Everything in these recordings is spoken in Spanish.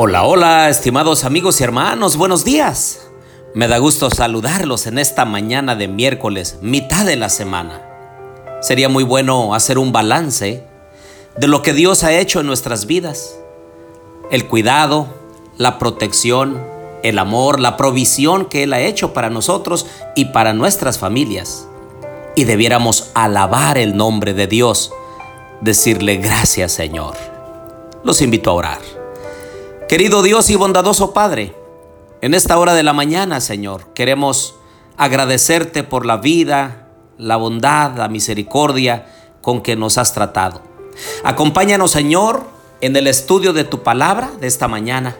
Hola, hola, estimados amigos y hermanos, buenos días. Me da gusto saludarlos en esta mañana de miércoles, mitad de la semana. Sería muy bueno hacer un balance de lo que Dios ha hecho en nuestras vidas. El cuidado, la protección, el amor, la provisión que Él ha hecho para nosotros y para nuestras familias. Y debiéramos alabar el nombre de Dios, decirle gracias Señor. Los invito a orar. Querido Dios y bondadoso Padre, en esta hora de la mañana, Señor, queremos agradecerte por la vida, la bondad, la misericordia con que nos has tratado. Acompáñanos, Señor, en el estudio de tu palabra de esta mañana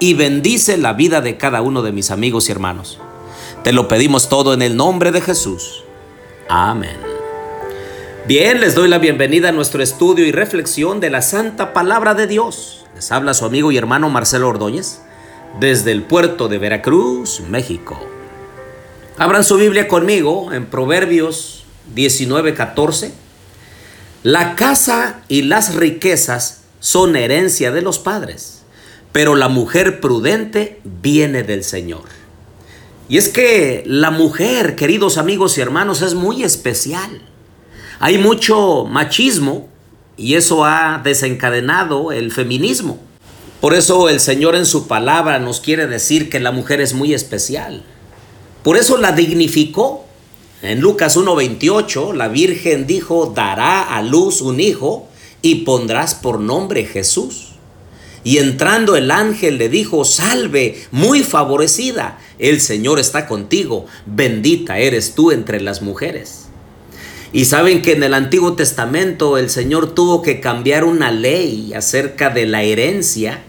y bendice la vida de cada uno de mis amigos y hermanos. Te lo pedimos todo en el nombre de Jesús. Amén. Bien, les doy la bienvenida a nuestro estudio y reflexión de la Santa Palabra de Dios. Les habla su amigo y hermano Marcelo Ordóñez desde el puerto de Veracruz, México. Abran su Biblia conmigo en Proverbios 19:14. La casa y las riquezas son herencia de los padres, pero la mujer prudente viene del Señor. Y es que la mujer, queridos amigos y hermanos, es muy especial. Hay mucho machismo y eso ha desencadenado el feminismo. Por eso el Señor en su palabra nos quiere decir que la mujer es muy especial. Por eso la dignificó. En Lucas 1.28 la Virgen dijo, dará a luz un hijo y pondrás por nombre Jesús. Y entrando el ángel le dijo, salve, muy favorecida, el Señor está contigo, bendita eres tú entre las mujeres. Y saben que en el Antiguo Testamento el Señor tuvo que cambiar una ley acerca de la herencia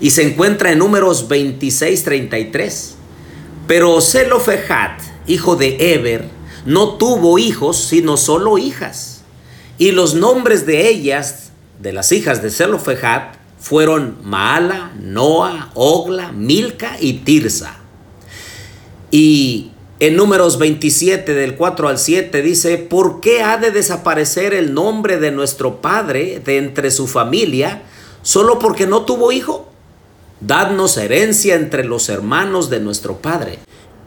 y se encuentra en números 26-33. Pero Zelofejat, hijo de Eber, no tuvo hijos sino solo hijas. Y los nombres de ellas, de las hijas de Zelofejat, fueron Maala, Noa, Ogla, Milca y Tirsa. Y en números 27 del 4 al 7 dice, ¿por qué ha de desaparecer el nombre de nuestro Padre de entre su familia solo porque no tuvo hijo? Dadnos herencia entre los hermanos de nuestro Padre.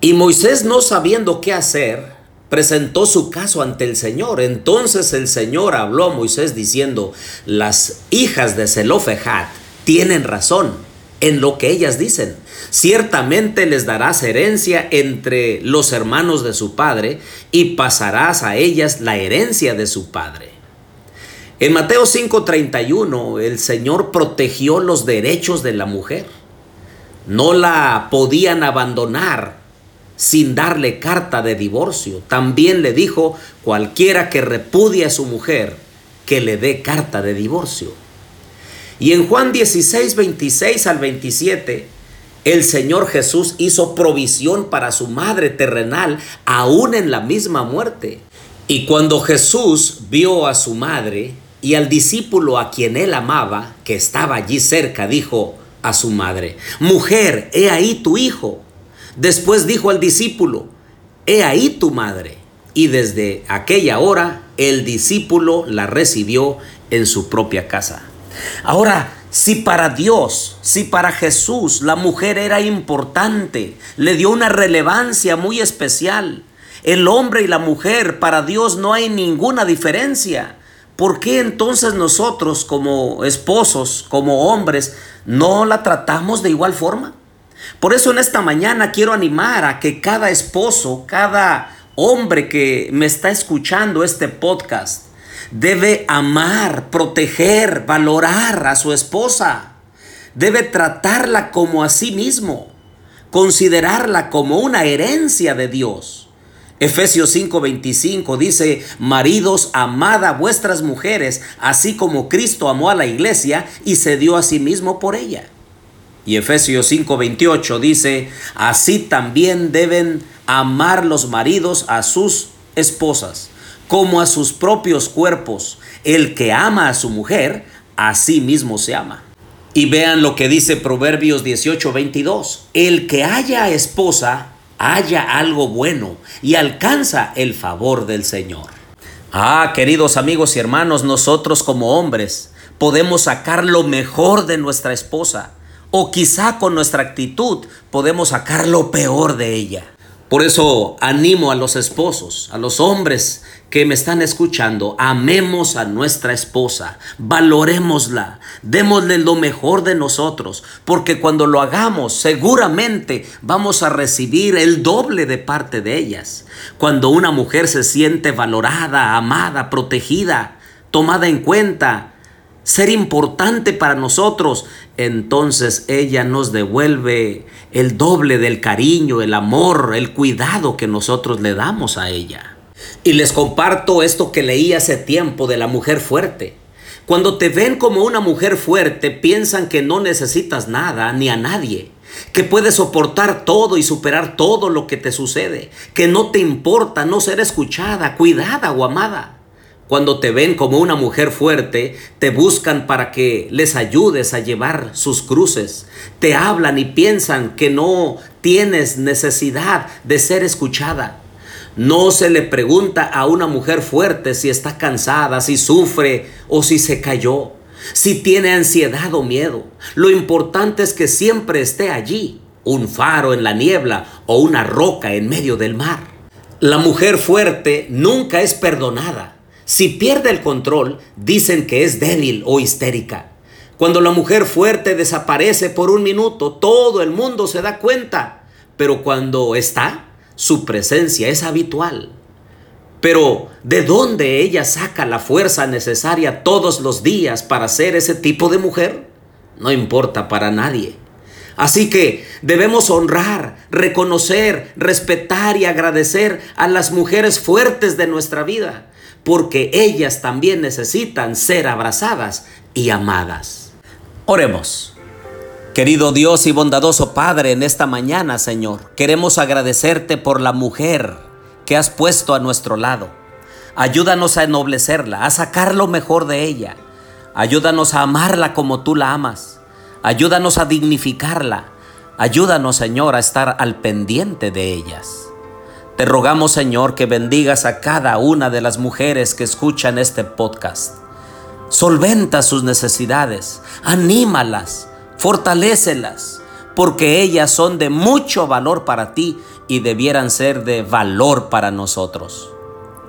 Y Moisés no sabiendo qué hacer, presentó su caso ante el Señor. Entonces el Señor habló a Moisés diciendo, las hijas de Zelofejat tienen razón en lo que ellas dicen. Ciertamente les darás herencia entre los hermanos de su padre y pasarás a ellas la herencia de su padre. En Mateo 5:31 el Señor protegió los derechos de la mujer. No la podían abandonar sin darle carta de divorcio. También le dijo cualquiera que repudie a su mujer que le dé carta de divorcio. Y en Juan 16, 26 al 27, el Señor Jesús hizo provisión para su madre terrenal, aún en la misma muerte. Y cuando Jesús vio a su madre y al discípulo a quien él amaba, que estaba allí cerca, dijo a su madre, Mujer, he ahí tu hijo. Después dijo al discípulo, He ahí tu madre. Y desde aquella hora el discípulo la recibió en su propia casa. Ahora, si para Dios, si para Jesús la mujer era importante, le dio una relevancia muy especial, el hombre y la mujer, para Dios no hay ninguna diferencia. ¿Por qué entonces nosotros como esposos, como hombres, no la tratamos de igual forma? Por eso en esta mañana quiero animar a que cada esposo, cada hombre que me está escuchando este podcast, Debe amar, proteger, valorar a su esposa. Debe tratarla como a sí mismo, considerarla como una herencia de Dios. Efesios 5:25 dice, maridos, amad a vuestras mujeres, así como Cristo amó a la iglesia y se dio a sí mismo por ella. Y Efesios 5:28 dice, así también deben amar los maridos a sus esposas como a sus propios cuerpos. El que ama a su mujer, a sí mismo se ama. Y vean lo que dice Proverbios 18:22. El que haya esposa, haya algo bueno y alcanza el favor del Señor. Ah, queridos amigos y hermanos, nosotros como hombres podemos sacar lo mejor de nuestra esposa o quizá con nuestra actitud podemos sacar lo peor de ella. Por eso animo a los esposos, a los hombres que me están escuchando, amemos a nuestra esposa, valorémosla, démosle lo mejor de nosotros, porque cuando lo hagamos seguramente vamos a recibir el doble de parte de ellas. Cuando una mujer se siente valorada, amada, protegida, tomada en cuenta, ser importante para nosotros, entonces ella nos devuelve el doble del cariño, el amor, el cuidado que nosotros le damos a ella. Y les comparto esto que leí hace tiempo de la mujer fuerte. Cuando te ven como una mujer fuerte, piensan que no necesitas nada ni a nadie, que puedes soportar todo y superar todo lo que te sucede, que no te importa no ser escuchada, cuidada o amada. Cuando te ven como una mujer fuerte, te buscan para que les ayudes a llevar sus cruces. Te hablan y piensan que no tienes necesidad de ser escuchada. No se le pregunta a una mujer fuerte si está cansada, si sufre o si se cayó, si tiene ansiedad o miedo. Lo importante es que siempre esté allí, un faro en la niebla o una roca en medio del mar. La mujer fuerte nunca es perdonada si pierde el control, dicen que es débil o histérica. Cuando la mujer fuerte desaparece por un minuto, todo el mundo se da cuenta. Pero cuando está, su presencia es habitual. Pero ¿de dónde ella saca la fuerza necesaria todos los días para ser ese tipo de mujer? No importa para nadie. Así que debemos honrar, reconocer, respetar y agradecer a las mujeres fuertes de nuestra vida porque ellas también necesitan ser abrazadas y amadas. Oremos. Querido Dios y bondadoso Padre, en esta mañana, Señor, queremos agradecerte por la mujer que has puesto a nuestro lado. Ayúdanos a ennoblecerla, a sacar lo mejor de ella. Ayúdanos a amarla como tú la amas. Ayúdanos a dignificarla. Ayúdanos, Señor, a estar al pendiente de ellas. Te rogamos, Señor, que bendigas a cada una de las mujeres que escuchan este podcast. Solventa sus necesidades, anímalas, fortalécelas, porque ellas son de mucho valor para ti y debieran ser de valor para nosotros.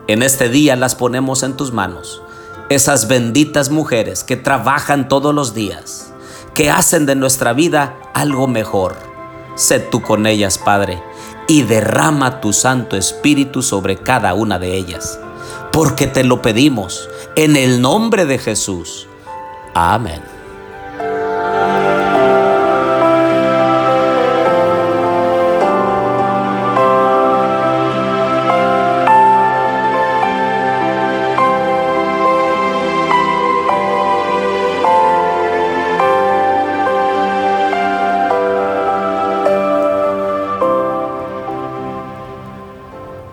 En este día las ponemos en tus manos, esas benditas mujeres que trabajan todos los días, que hacen de nuestra vida algo mejor. Sé tú con ellas, Padre y derrama tu Santo Espíritu sobre cada una de ellas, porque te lo pedimos en el nombre de Jesús. Amén.